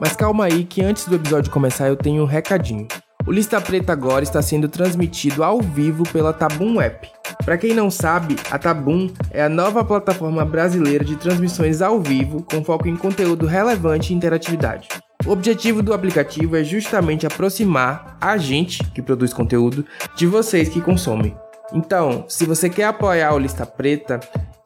Mas calma aí que antes do episódio começar eu tenho um recadinho. O Lista Preta agora está sendo transmitido ao vivo pela Tabum App. Para quem não sabe, a Tabum é a nova plataforma brasileira de transmissões ao vivo com foco em conteúdo relevante e interatividade. O objetivo do aplicativo é justamente aproximar a gente que produz conteúdo de vocês que consomem. Então, se você quer apoiar o Lista Preta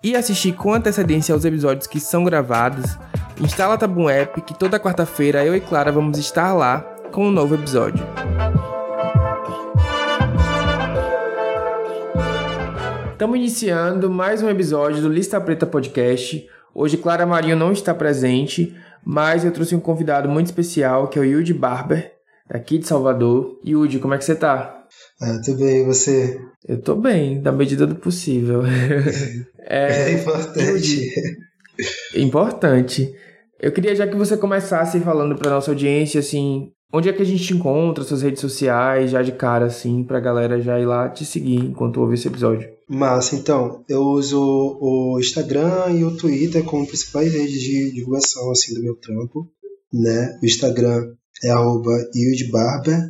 e assistir com antecedência aos episódios que são gravados, instala a Tabum App que toda quarta-feira eu e Clara vamos estar lá com um novo episódio. Estamos iniciando mais um episódio do Lista Preta Podcast. Hoje Clara Marinho não está presente, mas eu trouxe um convidado muito especial, que é o Yudi Barber, aqui de Salvador. Yudi, como é que você tá? Ah, tudo bem, e você? Eu tô bem, na medida do possível. é, é importante. Yudi, importante. Eu queria já que você começasse falando para nossa audiência, assim, onde é que a gente te encontra, suas redes sociais, já de cara, assim, pra galera já ir lá te seguir enquanto ouve esse episódio. Massa, então, eu uso o Instagram e o Twitter como principais redes de divulgação, assim, do meu trampo, né? O Instagram é arroba Barber,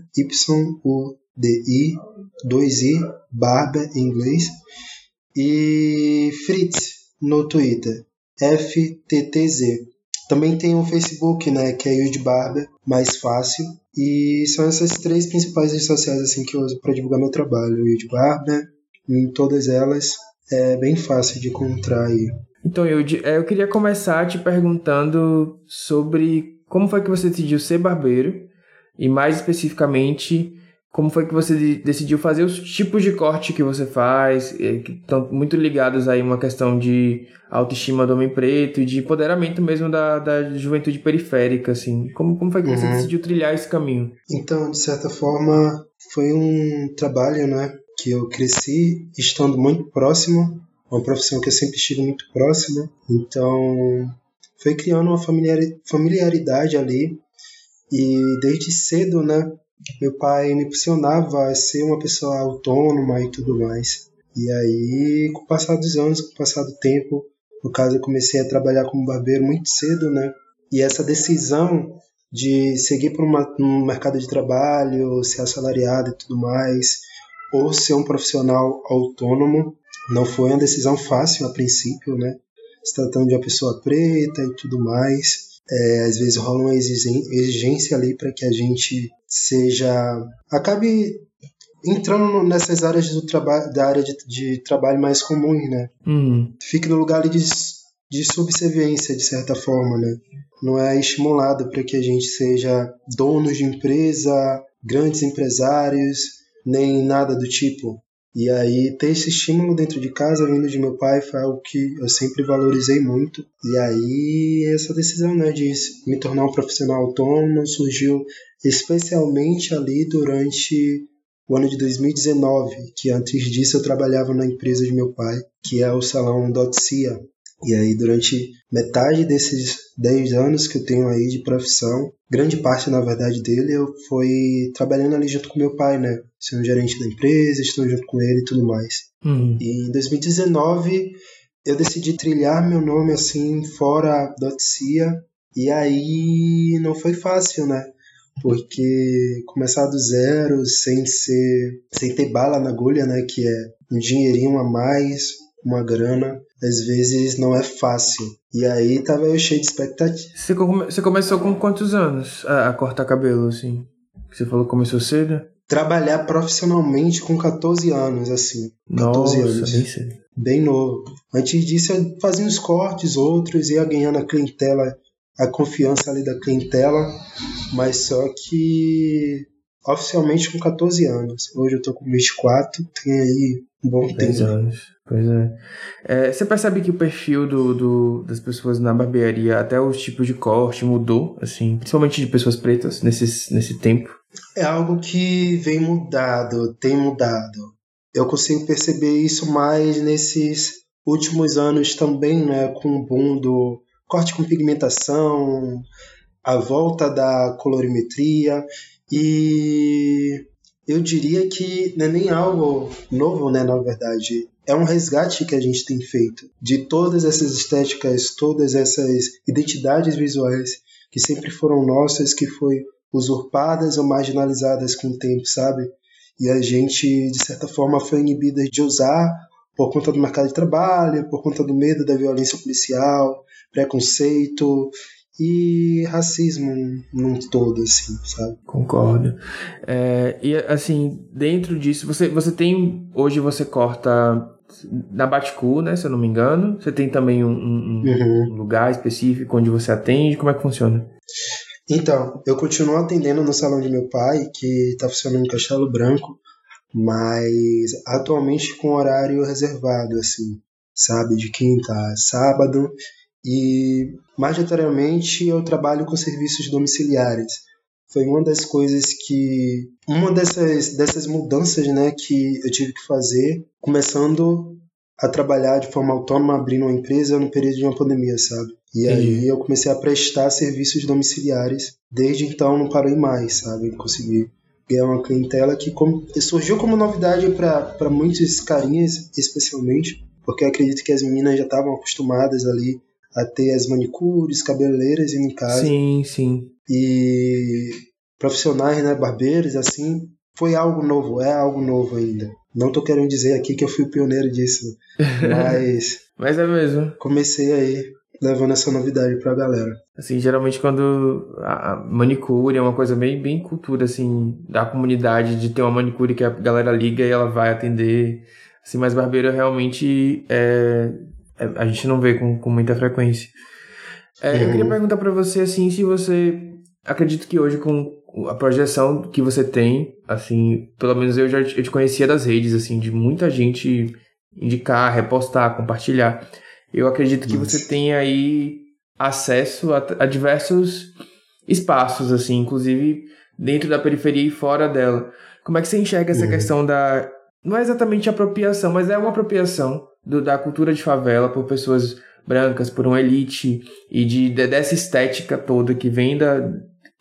Y-U-D-I, 2-I, Barber em inglês, e Fritz no Twitter, F-T-T-Z. Também tem o Facebook, né, que é Yud Barber, mais fácil. E são essas três principais redes sociais assim que eu uso para divulgar meu trabalho. Yud Barber, em todas elas é bem fácil de encontrar aí. Então, Yud, é, eu queria começar te perguntando sobre como foi que você decidiu ser barbeiro e mais especificamente como foi que você decidiu fazer os tipos de corte que você faz, é, que estão muito ligados aí a uma questão de autoestima do homem preto e de empoderamento mesmo da, da juventude periférica, assim. Como, como foi que você uhum. decidiu trilhar esse caminho? Então, de certa forma, foi um trabalho, né, que eu cresci estando muito próximo, uma profissão que eu sempre estive muito próxima, então foi criando uma familiaridade ali e desde cedo, né, meu pai me impulsionava a ser uma pessoa autônoma e tudo mais. E aí, com o passar dos anos, com o passar do tempo, no caso, eu comecei a trabalhar como barbeiro muito cedo, né? E essa decisão de seguir por uma, um mercado de trabalho, ser assalariado e tudo mais, ou ser um profissional autônomo, não foi uma decisão fácil a princípio, né? Se tratando de uma pessoa preta e tudo mais. É, às vezes rola uma exigência ali para que a gente seja acabe entrando nessas áreas do trabalho da área de, de, trabalho mais comuns, né? Uhum. Fique no lugar de, de subserviência de certa forma, né? Não é estimulado para que a gente seja donos de empresa, grandes empresários, nem nada do tipo. E aí ter esse estímulo dentro de casa vindo de meu pai foi algo que eu sempre valorizei muito. E aí essa decisão né, de me tornar um profissional autônomo surgiu especialmente ali durante o ano de 2019, que antes disso eu trabalhava na empresa de meu pai, que é o salão Dotcia. E aí, durante metade desses 10 anos que eu tenho aí de profissão, grande parte, na verdade, dele, eu fui trabalhando ali junto com meu pai, né? Sendo gerente da empresa, estou junto com ele e tudo mais. Uhum. E em 2019, eu decidi trilhar meu nome assim, fora Dotcia, e aí não foi fácil, né? Porque começar do zero, sem ser, sem ter bala na agulha, né? Que é um dinheirinho a mais, uma grana, às vezes não é fácil. E aí tava eu cheio de expectativa. Você, come, você começou com quantos anos a, a, cortar cabelo, assim? Você falou que começou cedo? Trabalhar profissionalmente com 14 anos, assim. 14 Nossa, anos. Bem, cedo. bem novo. Antes disso eu fazia uns cortes, outros, ia ganhando a clientela, a confiança ali da clientela, mas só que oficialmente com 14 anos. Hoje eu tô com 24, tem aí um bom 10 tempo. anos. Pois é. é. Você percebe que o perfil do, do, das pessoas na barbearia, até os tipos de corte mudou, assim, principalmente de pessoas pretas nesse, nesse tempo? É algo que vem mudado, tem mudado. Eu consigo perceber isso mais nesses últimos anos também, né, com o boom do corte com pigmentação, a volta da colorimetria e eu diria que não é nem algo novo, né, na verdade. É um resgate que a gente tem feito de todas essas estéticas, todas essas identidades visuais que sempre foram nossas, que foi usurpadas ou marginalizadas com o tempo, sabe? E a gente, de certa forma, foi inibida de usar por conta do mercado de trabalho, por conta do medo da violência policial, preconceito e racismo num todo, assim, sabe? Concordo. É, e assim, dentro disso, você, você tem. Hoje você corta na Baticu, né? Se eu não me engano. Você tem também um, um, uhum. um lugar específico onde você atende? Como é que funciona? Então, eu continuo atendendo no salão de meu pai, que está funcionando em Castelo Branco, mas atualmente com horário reservado, assim, sabe? De quinta a sábado. E, majoritariamente, eu trabalho com serviços domiciliares. Foi uma das coisas que. Uma dessas, dessas mudanças né, que eu tive que fazer, começando a trabalhar de forma autônoma, abrindo uma empresa no período de uma pandemia, sabe? E aí eu comecei a prestar serviços domiciliares. Desde então não parei mais, sabe? Consegui ganhar uma clientela que surgiu como novidade para muitos carinhas, especialmente, porque acredito que as meninas já estavam acostumadas ali a ter as manicures, cabeleireiras em casa. Sim, sim. E profissionais, né, barbeiros, assim, foi algo novo, é algo novo ainda. Não tô querendo dizer aqui que eu fui o pioneiro disso, mas... mas é mesmo. Comecei aí levando essa novidade pra galera. Assim, geralmente quando a manicure é uma coisa bem, bem cultura, assim, da comunidade, de ter uma manicure que a galera liga e ela vai atender. Assim, mas barbeiro realmente é, é, a gente não vê com, com muita frequência. É. Eu queria perguntar para você, assim, se você acredita que hoje com a projeção que você tem, assim, pelo menos eu já eu te conhecia das redes, assim, de muita gente indicar, repostar, compartilhar. Eu acredito que você tem aí acesso a, a, diversos espaços, assim, inclusive dentro da periferia e fora dela. Como é que você enxerga essa uhum. questão da. Não é exatamente apropriação, mas é uma apropriação do, da cultura de favela por pessoas brancas, por uma elite e de, de dessa estética toda que vem da.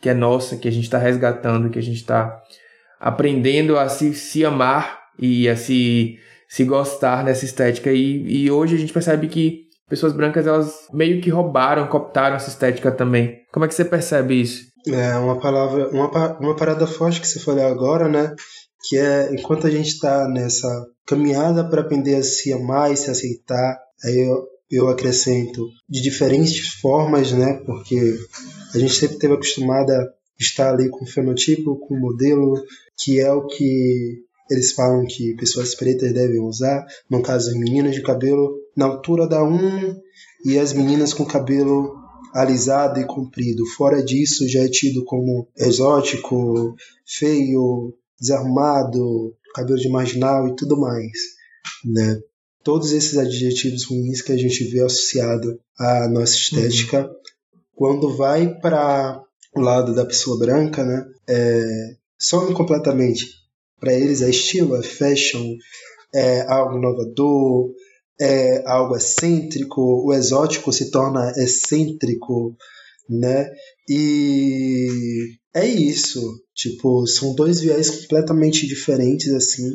que é nossa, que a gente está resgatando, que a gente está aprendendo a se, se amar e a se, se gostar dessa estética. E, e hoje a gente percebe que pessoas brancas elas meio que roubaram, cooptaram essa estética também. Como é que você percebe isso? É uma palavra, uma, uma parada forte que você falou agora, né? Que é enquanto a gente está nessa caminhada para aprender a se amar e se aceitar, aí eu, eu acrescento de diferentes formas, né? Porque a gente sempre teve acostumada a estar ali com o fenotipo, com o modelo, que é o que eles falam que pessoas pretas devem usar, no caso as meninas de cabelo na altura da um e as meninas com cabelo alisado e comprido. Fora disso, já é tido como exótico, feio, desarrumado, cabelo de marginal e tudo mais, né? Todos esses adjetivos ruins que a gente vê associado à nossa estética, uhum. quando vai para o lado da pessoa branca, né? É, some completamente. Para eles é estilo, é fashion, é algo inovador, é algo excêntrico, o exótico se torna excêntrico, né? E é isso. Tipo, são dois viés completamente diferentes assim,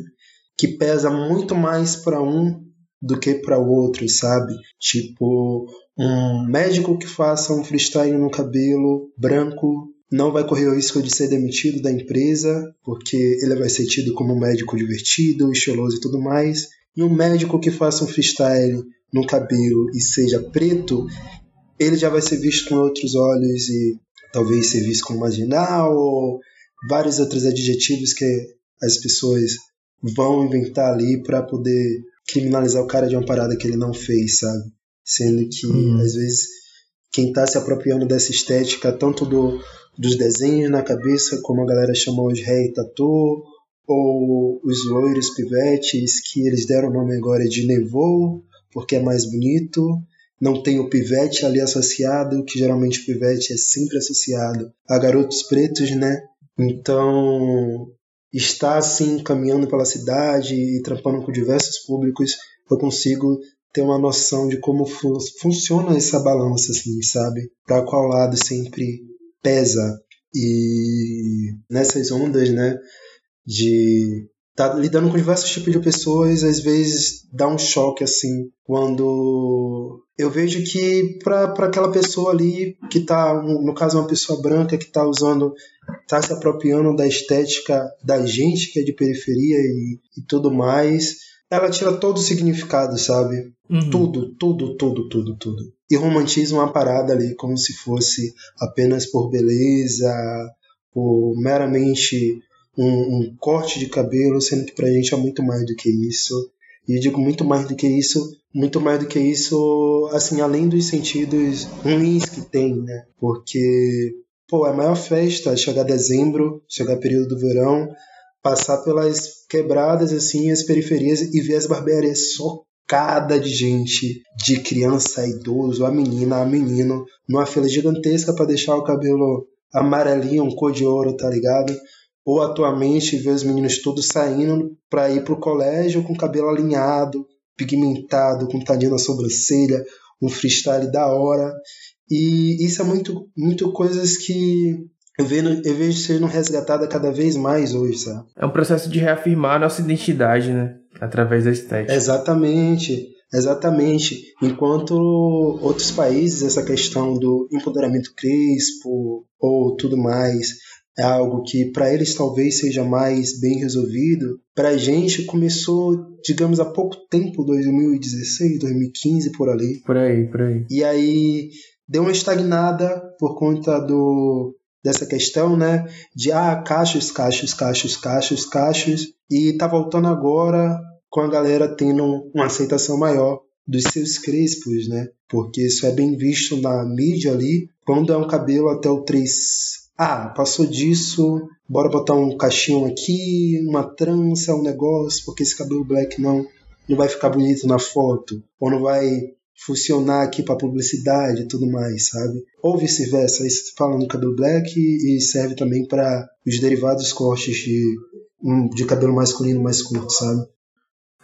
que pesa muito mais para um do que para o outro, sabe? Tipo, um médico que faça um freestyle no cabelo branco não vai correr o risco de ser demitido da empresa, porque ele vai ser tido como um médico divertido, estiloso e tudo mais. E um médico que faça um freestyle no cabelo e seja preto, ele já vai ser visto com outros olhos e talvez ser visto como marginal ou vários outros adjetivos que as pessoas vão inventar ali para poder criminalizar o cara de uma parada que ele não fez, sabe? Sendo que uhum. às vezes quem está se apropriando dessa estética, tanto do, dos desenhos na cabeça, como a galera chamou de rei tatu, ou os loiros pivetes, que eles deram o nome agora de Nevou, porque é mais bonito. Não tem o pivete ali associado, que geralmente o pivete é sempre associado a garotos pretos, né? Então, está assim caminhando pela cidade e trampando com diversos públicos, eu consigo ter uma noção de como fu funciona essa balança, assim, sabe? Para qual lado sempre pesa. E nessas ondas, né? de tá lidando com diversos tipos de pessoas, às vezes dá um choque assim, quando eu vejo que para aquela pessoa ali que tá, no caso uma pessoa branca que tá usando, tá se apropriando da estética da gente que é de periferia e, e tudo mais, ela tira todo o significado, sabe? Uhum. Tudo, tudo, tudo, tudo, tudo. E romantiza uma parada ali como se fosse apenas por beleza, por meramente um, um, corte de cabelo, sendo que pra gente é muito mais do que isso. E eu digo muito mais do que isso, muito mais do que isso, assim, além dos sentidos ruins que tem, né? Porque, pô, é a maior festa chegar dezembro, chegar período do verão, passar pelas quebradas, assim, as periferias e ver as barbearias socadas de gente, de criança a idoso, a menina, a menino, numa fila gigantesca para deixar o cabelo amarelinho, um cor de ouro, tá ligado? Ou atualmente ver os meninos todos saindo para ir para o colégio com cabelo alinhado, pigmentado, com tadinho na sobrancelha, um freestyle da hora. E isso é muito, muito coisas que eu vejo, eu vejo sendo resgatada cada vez mais hoje, sabe? É um processo de reafirmar a nossa identidade, né? Através da estética. Exatamente. Exatamente. Enquanto outros países, essa questão do empoderamento crespo ou tudo mais, é algo que para eles talvez seja mais bem resolvido. Para a gente começou, digamos, há pouco tempo, 2016, 2015 por ali. Por aí, por aí. E aí deu uma estagnada por conta do dessa questão, né? De ah, cachos, cachos, cachos, cachos, cachos. E tá voltando agora com a galera tendo uma aceitação maior dos seus crespos, né? Porque isso é bem visto na mídia ali. Quando é um cabelo até o 3 ah, passou disso, bora botar um cachinho aqui, uma trança, um negócio, porque esse cabelo black não, não vai ficar bonito na foto, ou não vai funcionar aqui para publicidade e tudo mais, sabe? Ou vice-versa, isso fala no cabelo black e serve também para os derivados cortes de, de cabelo masculino mais curto, sabe?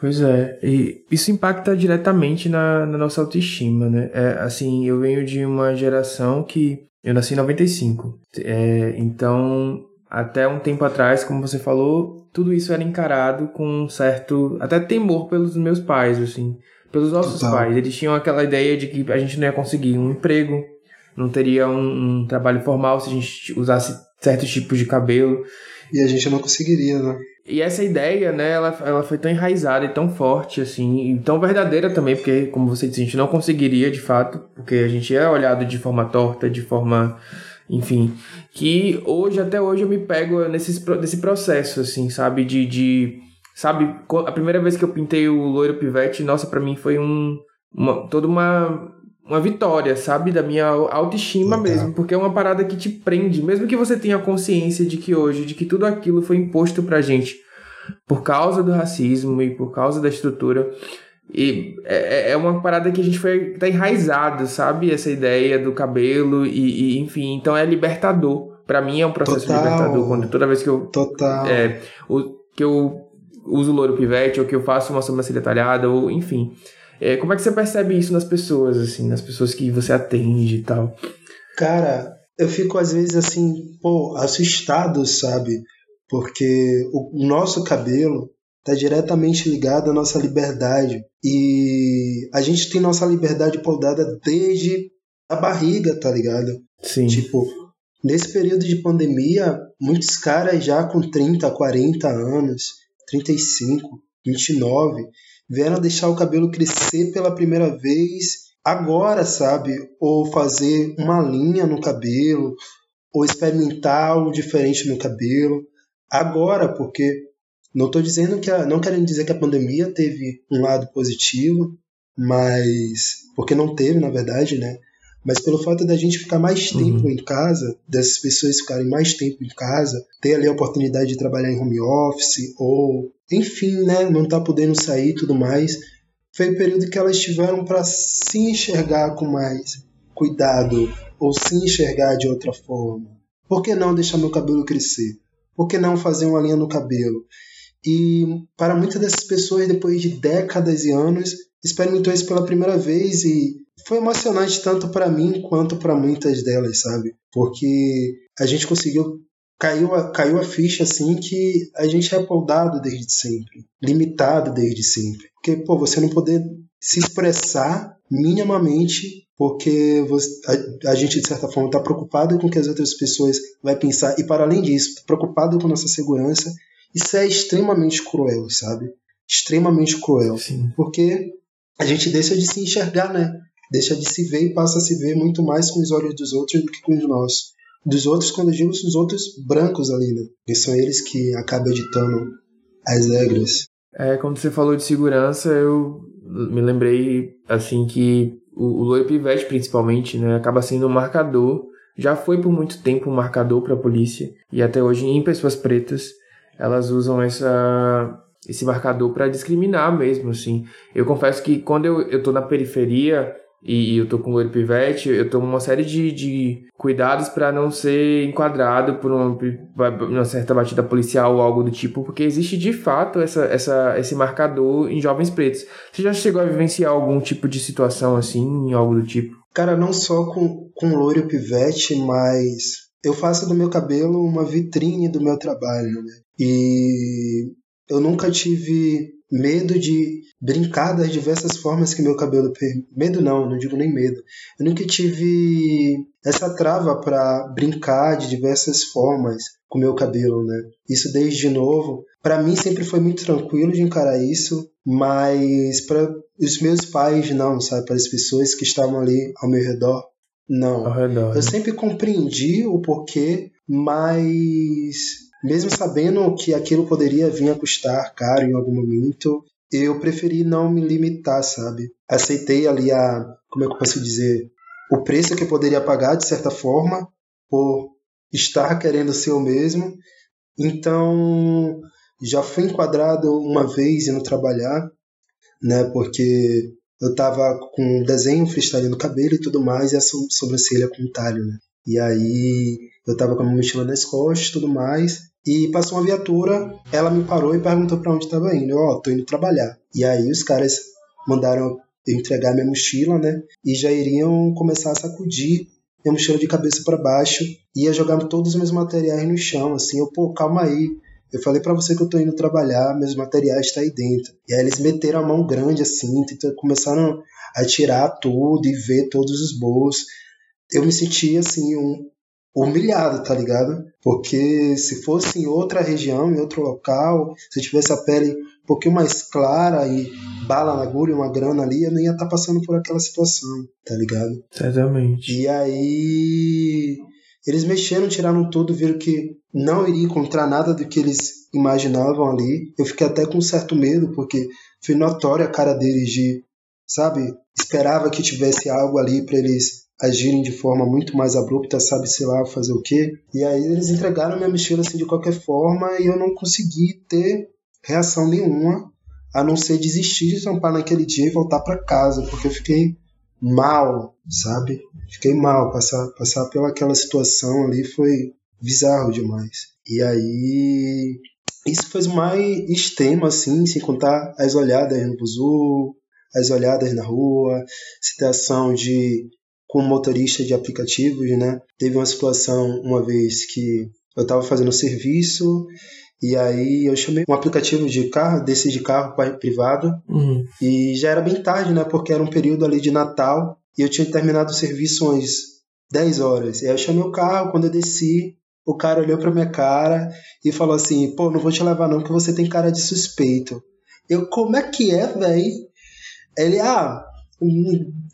Pois é, e isso impacta diretamente na, na nossa autoestima, né? É, assim, eu venho de uma geração que eu nasci em 95. É, então, até um tempo atrás, como você falou, tudo isso era encarado com um certo. até temor pelos meus pais, assim. Pelos nossos Total. pais. Eles tinham aquela ideia de que a gente não ia conseguir um emprego, não teria um, um trabalho formal se a gente usasse certos tipos de cabelo. E a gente não conseguiria, né? E essa ideia, né, ela, ela foi tão enraizada e tão forte, assim, e tão verdadeira também, porque, como você disse, a gente não conseguiria, de fato, porque a gente é olhado de forma torta, de forma, enfim, que hoje, até hoje, eu me pego nesse, nesse processo, assim, sabe, de, de, sabe, a primeira vez que eu pintei o loiro pivete, nossa, para mim foi um, uma, toda uma, uma vitória, sabe? Da minha autoestima mesmo, porque é uma parada que te prende, mesmo que você tenha consciência de que hoje, de que tudo aquilo foi imposto pra gente por causa do racismo e por causa da estrutura. E é, é, é uma parada que a gente foi tá enraizado, sabe? Essa ideia do cabelo e, e enfim, então é libertador. Para mim é um processo Total. libertador quando toda vez que eu Total. É, o, que eu uso louro pivete ou que eu faço uma sobrancelha talhada ou enfim. É, como é que você percebe isso nas pessoas, assim, nas pessoas que você atende e tal? Cara, eu fico às vezes assim, pô, assustado, sabe? Porque o nosso cabelo está diretamente ligado à nossa liberdade. E a gente tem nossa liberdade podada desde a barriga, tá ligado? Sim. Tipo, nesse período de pandemia, muitos caras já com 30, 40 anos, 35, 29, vieram deixar o cabelo crescer pela primeira vez agora, sabe? Ou fazer uma linha no cabelo, ou experimentar algo diferente no cabelo. Agora, porque não estou dizendo que a, não querendo dizer que a pandemia teve um lado positivo, mas porque não teve, na verdade, né? Mas pelo fato da gente ficar mais uhum. tempo uhum. em casa, dessas pessoas ficarem mais tempo em casa, ter ali a oportunidade de trabalhar em home office ou enfim, né, não tá podendo sair e tudo mais, foi o período que elas tiveram para se enxergar com mais cuidado ou se enxergar de outra forma. Por que não deixar meu cabelo crescer? Por que não fazer uma linha no cabelo? E para muitas dessas pessoas, depois de décadas e anos, experimentou isso pela primeira vez e foi emocionante tanto para mim quanto para muitas delas, sabe? Porque a gente conseguiu caiu a, caiu a ficha assim que a gente é apoldado desde sempre, limitado desde sempre. Porque, pô, você não poder se expressar minimamente porque você, a, a, gente, de certa forma, está preocupado com o que as outras pessoas vão pensar e, para além disso, preocupado com nossa segurança, isso é extremamente cruel, sabe? Extremamente cruel. Sim. Porque a gente deixa de se enxergar, né? Deixa de se ver e passa a se ver muito mais com os olhos dos outros do que com os nossos. Dos outros, quando eu digo os outros brancos ali, né? Que são eles que acabam editando as regras. É, quando você falou de segurança, eu me lembrei, assim, que o, o Loiro Pivete, principalmente, né, acaba sendo um marcador. Já foi por muito tempo um marcador para a polícia. E até hoje, em pessoas pretas, elas usam essa, esse marcador para discriminar mesmo, assim. Eu confesso que quando eu, eu tô na periferia, e, eu tô com loiro pivete, eu tomo uma série de, de cuidados para não ser enquadrado por uma, uma, certa batida policial ou algo do tipo, porque existe de fato essa, essa, esse marcador em jovens pretos. Você já chegou a vivenciar algum tipo de situação assim, algo do tipo? Cara, não só com, com loiro pivete, mas eu faço do meu cabelo uma vitrine do meu trabalho, né? E eu nunca tive medo de brincar das diversas formas que meu cabelo per... medo não, não digo nem medo. Eu nunca tive essa trava para brincar de diversas formas com meu cabelo, né? Isso desde novo. Para mim sempre foi muito tranquilo de encarar isso, mas para os meus pais não, sabe, para as pessoas que estavam ali ao meu redor, não. Redor, eu né? sempre compreendi o porquê, mas mesmo sabendo que aquilo poderia vir a custar caro em algum momento, eu preferi não me limitar, sabe? Aceitei ali a, como é que eu posso dizer, o preço que eu poderia pagar de certa forma por estar querendo ser o mesmo. Então, já fui enquadrado uma vez indo trabalhar, né? Porque eu tava com um desenho freestyle no cabelo e tudo mais e a sobrancelha com talho, né? E aí eu tava com a minha mochila nas costas e tudo mais. E passou uma viatura, ela me parou e perguntou para onde estava indo. Ó, oh, tô indo trabalhar. E aí os caras mandaram eu entregar minha mochila, né? E já iriam começar a sacudir minha mochila de cabeça para baixo. Ia jogar todos os meus materiais no chão, assim. Eu, pô, calma aí. Eu falei para você que eu tô indo trabalhar, meus materiais tá aí dentro. E aí eles meteram a mão grande assim, começaram a tirar tudo e ver todos os bolsos. Eu me senti assim, um, humilhado, tá ligado? Porque se fosse em outra região, em outro local, se tivesse a pele um pouquinho mais clara e bala na agulha, uma grana ali, eu não ia estar tá passando por aquela situação, tá ligado? Certamente. E aí eles mexeram, tiraram tudo, viram que não iria encontrar nada do que eles imaginavam ali. Eu fiquei até com um certo medo, porque foi notória a cara deles de, sabe, esperava que tivesse algo ali para eles agirem de forma muito mais abrupta, sabe, sei lá, fazer o quê. E aí eles entregaram minha mochila assim de qualquer forma e eu não consegui ter reação nenhuma, a não ser desistir de tampar naquele dia e voltar para casa, porque eu fiquei mal, sabe? Fiquei mal, passar, passar pelaquela situação ali foi bizarro demais. E aí isso foi mais extremo, assim, sem contar as olhadas no buzu, as olhadas na rua, situação de com motorista de aplicativos, né? Teve uma situação uma vez que eu estava fazendo serviço e aí eu chamei um aplicativo de carro, desse de carro privado, uhum. e já era bem tarde, né? Porque era um período ali de Natal e eu tinha terminado o serviço às 10 horas. E aí eu chamei o carro, quando eu desci, o cara olhou pra minha cara e falou assim: pô, não vou te levar não, porque você tem cara de suspeito. Eu, como é que é, véi? Ele, ah,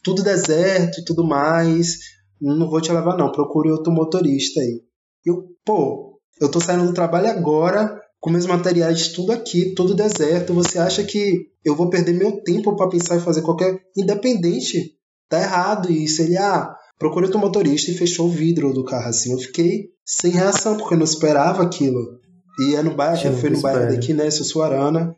tudo deserto e tudo mais. Não vou te levar, não. Procure outro motorista aí. Eu, pô, eu tô saindo do trabalho agora, com meus materiais tudo aqui, tudo deserto. Você acha que eu vou perder meu tempo para pensar em fazer qualquer. Independente. Tá errado isso. Ele, ah, procure outro motorista e fechou o vidro do carro assim. Eu fiquei sem reação, porque eu não esperava aquilo. E é no bairro, foi no bairro daqui, né, Sussuarana.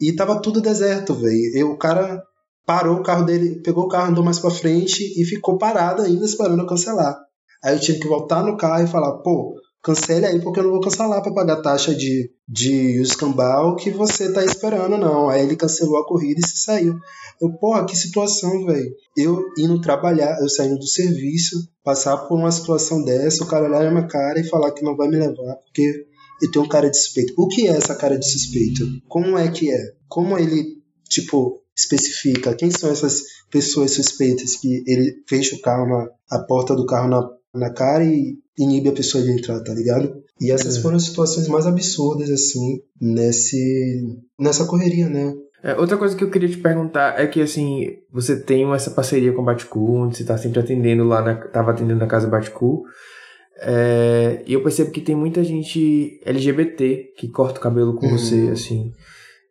E tava tudo deserto, velho. O cara parou o carro dele, pegou o carro, andou mais para frente e ficou parado ainda esperando eu cancelar. Aí eu tive que voltar no carro e falar, pô, cancele aí porque eu não vou cancelar para pagar taxa de, de escambau que você tá esperando, não. Aí ele cancelou a corrida e se saiu. Eu, porra, que situação, velho. Eu indo trabalhar, eu saindo do serviço, passar por uma situação dessa, o cara olhar na minha cara e falar que não vai me levar porque eu tenho um cara de suspeito. O que é essa cara de suspeito? Como é que é? Como ele, tipo, especifica quem são essas pessoas suspeitas que ele fecha o carro na a porta do carro na, na cara e inibe a pessoa de entrar, tá ligado? E essas é. foram as situações mais absurdas, assim, nesse, nessa correria, né? É, outra coisa que eu queria te perguntar é que, assim, você tem essa parceria com o Batcool, onde você tá sempre atendendo lá, na, tava atendendo na casa Batcool, é, e eu percebo que tem muita gente LGBT que corta o cabelo com uhum. você, assim.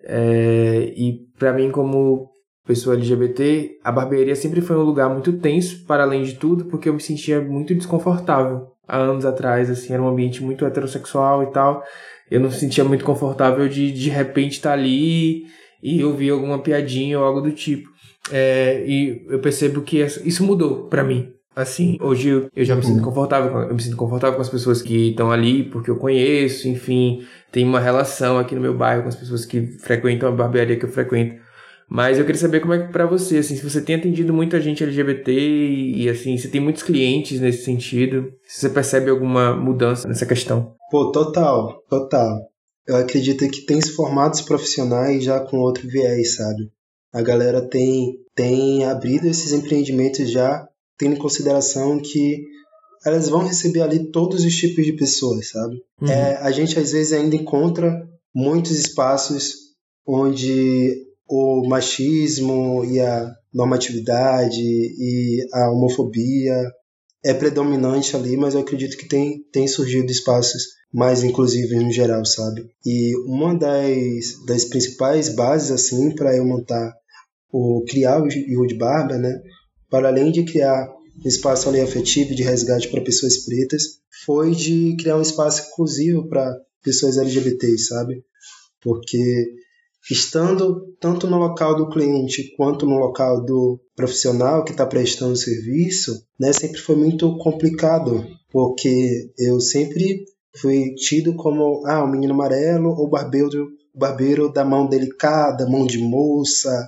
É, e para mim, como pessoa LGBT, a barbearia sempre foi um lugar muito tenso, para além de tudo, porque eu me sentia muito desconfortável. Há anos atrás, assim, era um ambiente muito heterossexual e tal. Eu não me sentia muito confortável de de repente estar tá ali e ouvir alguma piadinha ou algo do tipo. É, e eu percebo que isso mudou para mim. Assim, hoje eu, eu já me sinto uhum. confortável, eu me sinto confortável com as pessoas que estão ali, porque eu conheço, enfim, tem uma relação aqui no meu bairro com as pessoas que frequentam a barbearia que eu frequento. Mas eu queria saber como é que para você, assim, se você tem atendido muita gente LGBT e, e assim, se tem muitos clientes nesse sentido, se você percebe alguma mudança nessa questão. Pô, total, total. Eu acredito que tem formatos profissionais já com outro viés, sabe? A galera tem tem abrido esses empreendimentos já tendo em consideração que elas vão receber ali todos os tipos de pessoas, sabe? Uhum. É, a gente às vezes ainda encontra muitos espaços onde o machismo e a normatividade e a homofobia é predominante ali, mas eu acredito que tem, tem surgido espaços mais inclusivos no geral, sabe? E uma das, das principais bases, assim, para eu montar o criar o Yud Barba, né? Para além de criar um espaço afetivo de resgate para pessoas pretas, foi de criar um espaço inclusivo para pessoas LGBTs, sabe? Porque estando tanto no local do cliente quanto no local do profissional que está prestando serviço, né, sempre foi muito complicado, porque eu sempre fui tido como ah, o menino amarelo ou barbeiro, barbeiro da mão delicada, mão de moça,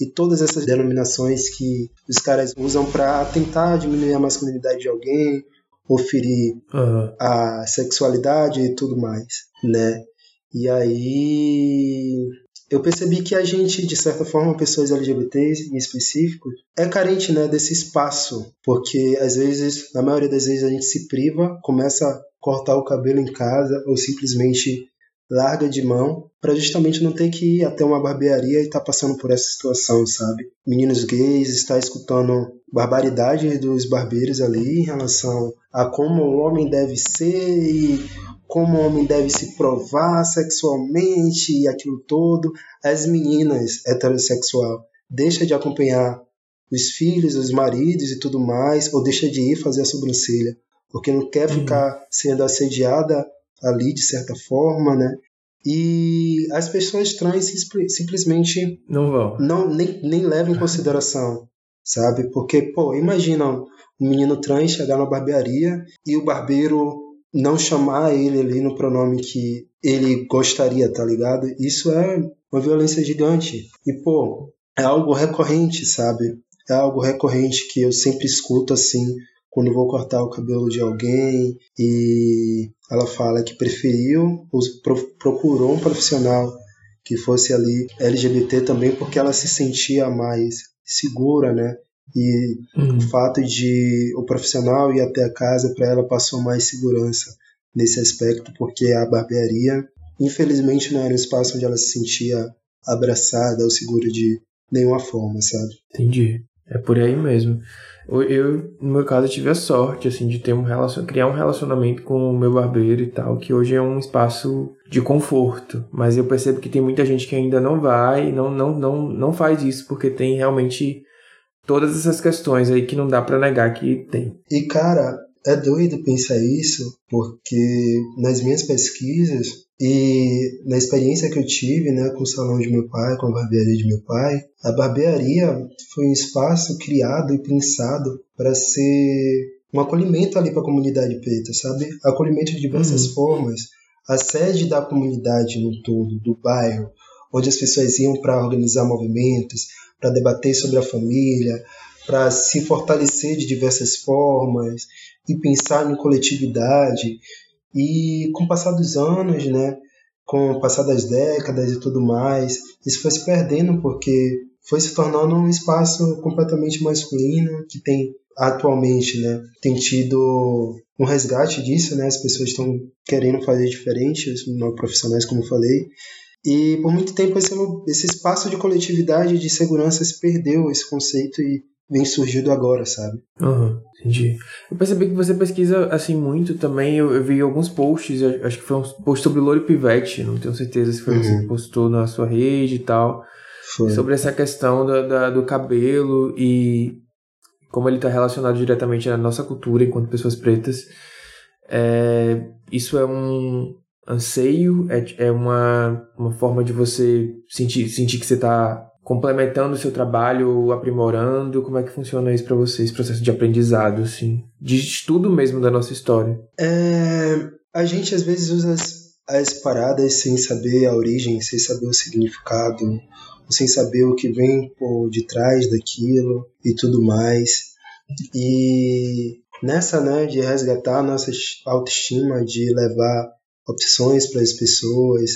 e todas essas denominações que os caras usam para tentar diminuir a masculinidade de alguém, ou ferir uhum. a sexualidade e tudo mais, né? E aí eu percebi que a gente, de certa forma, pessoas LGBTs em específico, é carente né, desse espaço, porque às vezes, na maioria das vezes, a gente se priva, começa a cortar o cabelo em casa ou simplesmente larga de mão para justamente não ter que ir até uma barbearia e estar tá passando por essa situação, sabe? Meninos gays está escutando barbaridades dos barbeiros ali em relação a como o homem deve ser e como o homem deve se provar sexualmente e aquilo todo. As meninas heterossexual deixa de acompanhar os filhos, os maridos e tudo mais, ou deixa de ir fazer a sobrancelha, porque não quer uhum. ficar sendo assediada ali de certa forma, né? E as pessoas trans simplesmente não vão, não nem, nem levam em consideração, sabe? Porque pô, imagina um menino trans chegar na barbearia e o barbeiro não chamar ele ali no pronome que ele gostaria, tá ligado? Isso é uma violência gigante. E pô, é algo recorrente, sabe? É algo recorrente que eu sempre escuto assim quando vou cortar o cabelo de alguém e ela fala que preferiu, procurou um profissional que fosse ali LGBT também porque ela se sentia mais segura, né? E uhum. o fato de o profissional ir até a casa para ela passou mais segurança nesse aspecto, porque a barbearia, infelizmente, não era um espaço onde ela se sentia abraçada ou segura de nenhuma forma, sabe? Entendi. É por aí mesmo. Eu, no meu caso, tive a sorte, assim, de ter um relacion... criar um relacionamento com o meu barbeiro e tal, que hoje é um espaço de conforto. Mas eu percebo que tem muita gente que ainda não vai, não, não, não, não faz isso, porque tem realmente todas essas questões aí que não dá para negar que tem. E, cara, é doido pensar isso, porque nas minhas pesquisas, e na experiência que eu tive né, com o salão de meu pai, com a barbearia de meu pai, a barbearia foi um espaço criado e pensado para ser um acolhimento ali para a comunidade preta, sabe? Acolhimento de diversas uhum. formas. A sede da comunidade no todo, do bairro, onde as pessoas iam para organizar movimentos, para debater sobre a família, para se fortalecer de diversas formas e pensar em coletividade. E com o passar dos anos, né, com o passar das décadas e tudo mais, isso foi se perdendo porque foi se tornando um espaço completamente masculino que tem atualmente, né, tem tido um resgate disso, né, as pessoas estão querendo fazer diferente, os profissionais, como eu falei, e por muito tempo esse, esse espaço de coletividade e de segurança se perdeu esse conceito e vem surgindo agora, sabe? Uhum, entendi. Eu percebi que você pesquisa assim muito também. Eu, eu vi alguns posts, acho que foi um post sobre Louro Pivete, não tenho certeza se foi uhum. você que postou na sua rede e tal. Foi. Sobre essa questão da, da, do cabelo e como ele está relacionado diretamente à nossa cultura enquanto pessoas pretas. É, isso é um anseio, é, é uma, uma forma de você sentir, sentir que você está complementando o seu trabalho, aprimorando? Como é que funciona isso para vocês, processo de aprendizado, assim, de estudo mesmo da nossa história? É, a gente às vezes usa as, as paradas sem saber a origem, sem saber o significado, sem saber o que vem por detrás daquilo e tudo mais. E nessa, né, de resgatar a nossa autoestima, de levar opções para as pessoas,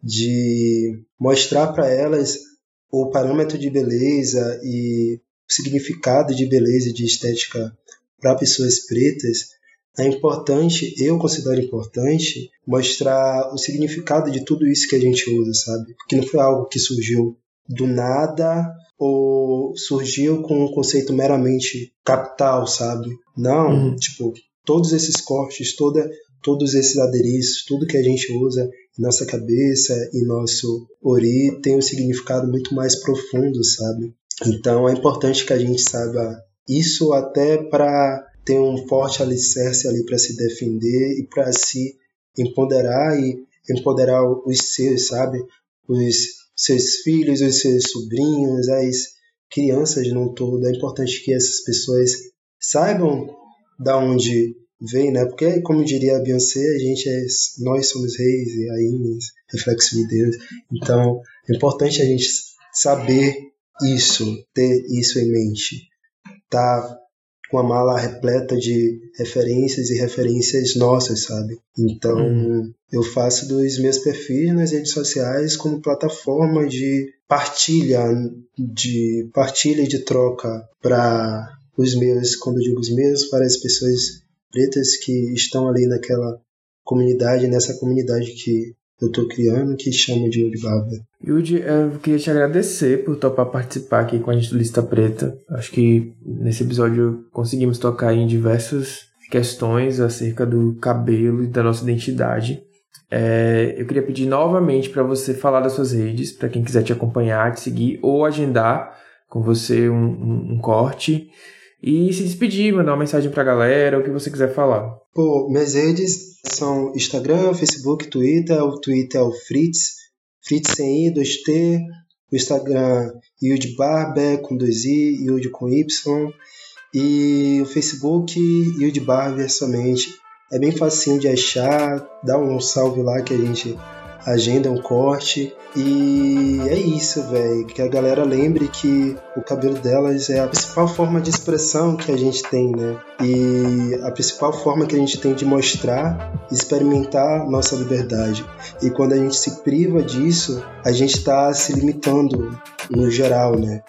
de mostrar para elas o parâmetro de beleza e o significado de beleza e de estética para pessoas pretas, é importante, eu considero importante, mostrar o significado de tudo isso que a gente usa, sabe? Porque não foi algo que surgiu do nada ou surgiu com um conceito meramente capital, sabe? Não, uhum. tipo, todos esses cortes, toda, todos esses adereços, tudo que a gente usa nossa cabeça e nosso ori tem um significado muito mais profundo, sabe? Então é importante que a gente saiba isso até para ter um forte alicerce ali para se defender e para se empoderar e empoderar os seus, sabe? Os seus filhos, os seus sobrinhos, as crianças no todo. É importante que essas pessoas saibam da onde vem, né? Porque, como diria a Beyoncé, a gente é, nós somos reis e rainhas, reflexo de Deus. Então, é importante a gente saber isso, ter isso em mente. Tá com a mala repleta de referências e referências nossas, sabe? Então, uhum. eu faço dos meus perfis nas redes sociais como plataforma de partilha, de partilha e de troca para os meus, quando eu digo os meus, para as pessoas pretas que estão ali naquela comunidade, nessa comunidade que eu estou criando, que chama de Yudi Barber. Yudi, eu queria te agradecer por topar participar aqui com a gente do Lista Preta. Acho que nesse episódio conseguimos tocar em diversas questões acerca do cabelo e da nossa identidade. É, eu queria pedir novamente para você falar das suas redes, para quem quiser te acompanhar, te seguir ou agendar com você um, um, um corte e se despedir, mandar uma mensagem pra galera, o que você quiser falar. Pô, minhas redes são Instagram, Facebook, Twitter. O Twitter é o Fritz, Fritz sem I, 2T. O Instagram, Yud Barber, com 2I, Yud com Y. E o Facebook, Yud Barber somente. É bem facinho de achar, dá um salve lá que a gente agenda um corte. E é isso, velho. Que a galera lembre que o cabelo delas é a principal forma de expressão que a gente tem, né? E a principal forma que a gente tem de mostrar experimentar nossa liberdade. E quando a gente se priva disso, a gente está se limitando no geral, né?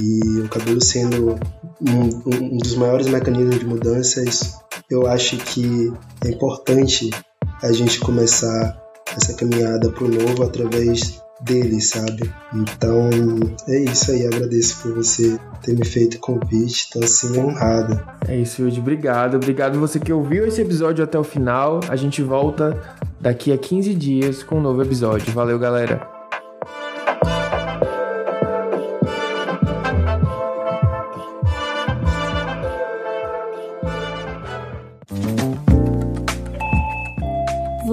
E o cabelo sendo um, um dos maiores mecanismos de mudanças, eu acho que é importante a gente começar essa caminhada pro novo através dele, sabe? Então é isso aí, agradeço por você ter me feito o convite, tô assim honrado. É isso, Yudi, obrigado. Obrigado você que ouviu esse episódio até o final. A gente volta daqui a 15 dias com um novo episódio. Valeu, galera.